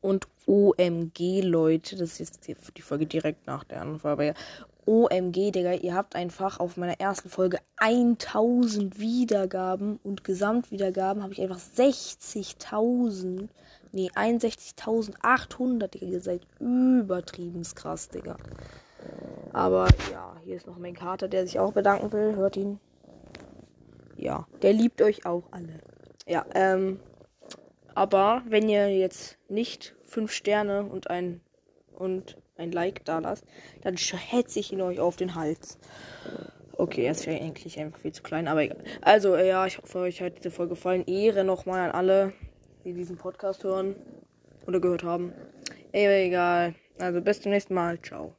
Und OMG, Leute, das ist jetzt die Folge direkt nach der anderen Folge. OMG, Digga, ihr habt einfach auf meiner ersten Folge 1000 Wiedergaben und Gesamtwiedergaben habe ich einfach 60.000. Nee, 61.800, Digga. Ihr seid übertrieben krass, Digga. Aber ja, hier ist noch mein Kater, der sich auch bedanken will. Hört ihn. Ja, der liebt euch auch alle. Ja, ähm. Aber wenn ihr jetzt nicht 5 Sterne und ein und ein Like da lasst, dann hetze ich ihn euch auf den Hals. Okay, er ist eigentlich einfach viel zu klein, aber egal. Also, äh, ja, ich hoffe, euch hat diese Folge gefallen. Ehre nochmal an alle, die diesen Podcast hören oder gehört haben. Ey, egal. Also, bis zum nächsten Mal. Ciao.